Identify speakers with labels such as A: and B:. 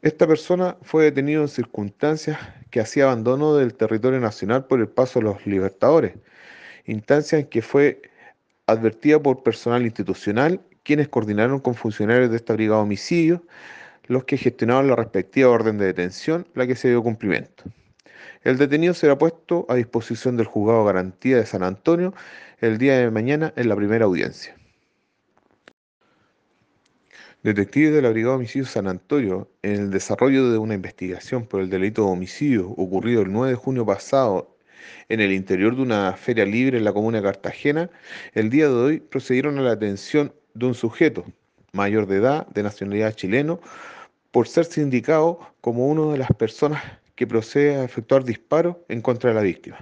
A: Esta persona fue detenido en circunstancias que hacía abandono del territorio nacional por el paso de los libertadores, instancia en que fue advertida por personal institucional, quienes coordinaron con funcionarios de esta brigada de homicidios, los que gestionaron la respectiva orden de detención, la que se dio cumplimiento. El detenido será puesto a disposición del juzgado de garantía de San Antonio el día de mañana en la primera audiencia. Detectives de la Brigada de San Antonio, en el desarrollo de una investigación por el delito de homicidio ocurrido el 9 de junio pasado en el interior de una feria libre en la comuna de Cartagena, el día de hoy procedieron a la detención de un sujeto mayor de edad, de nacionalidad chileno, por ser sindicado como una de las personas que procede a efectuar disparos en contra de la víctima.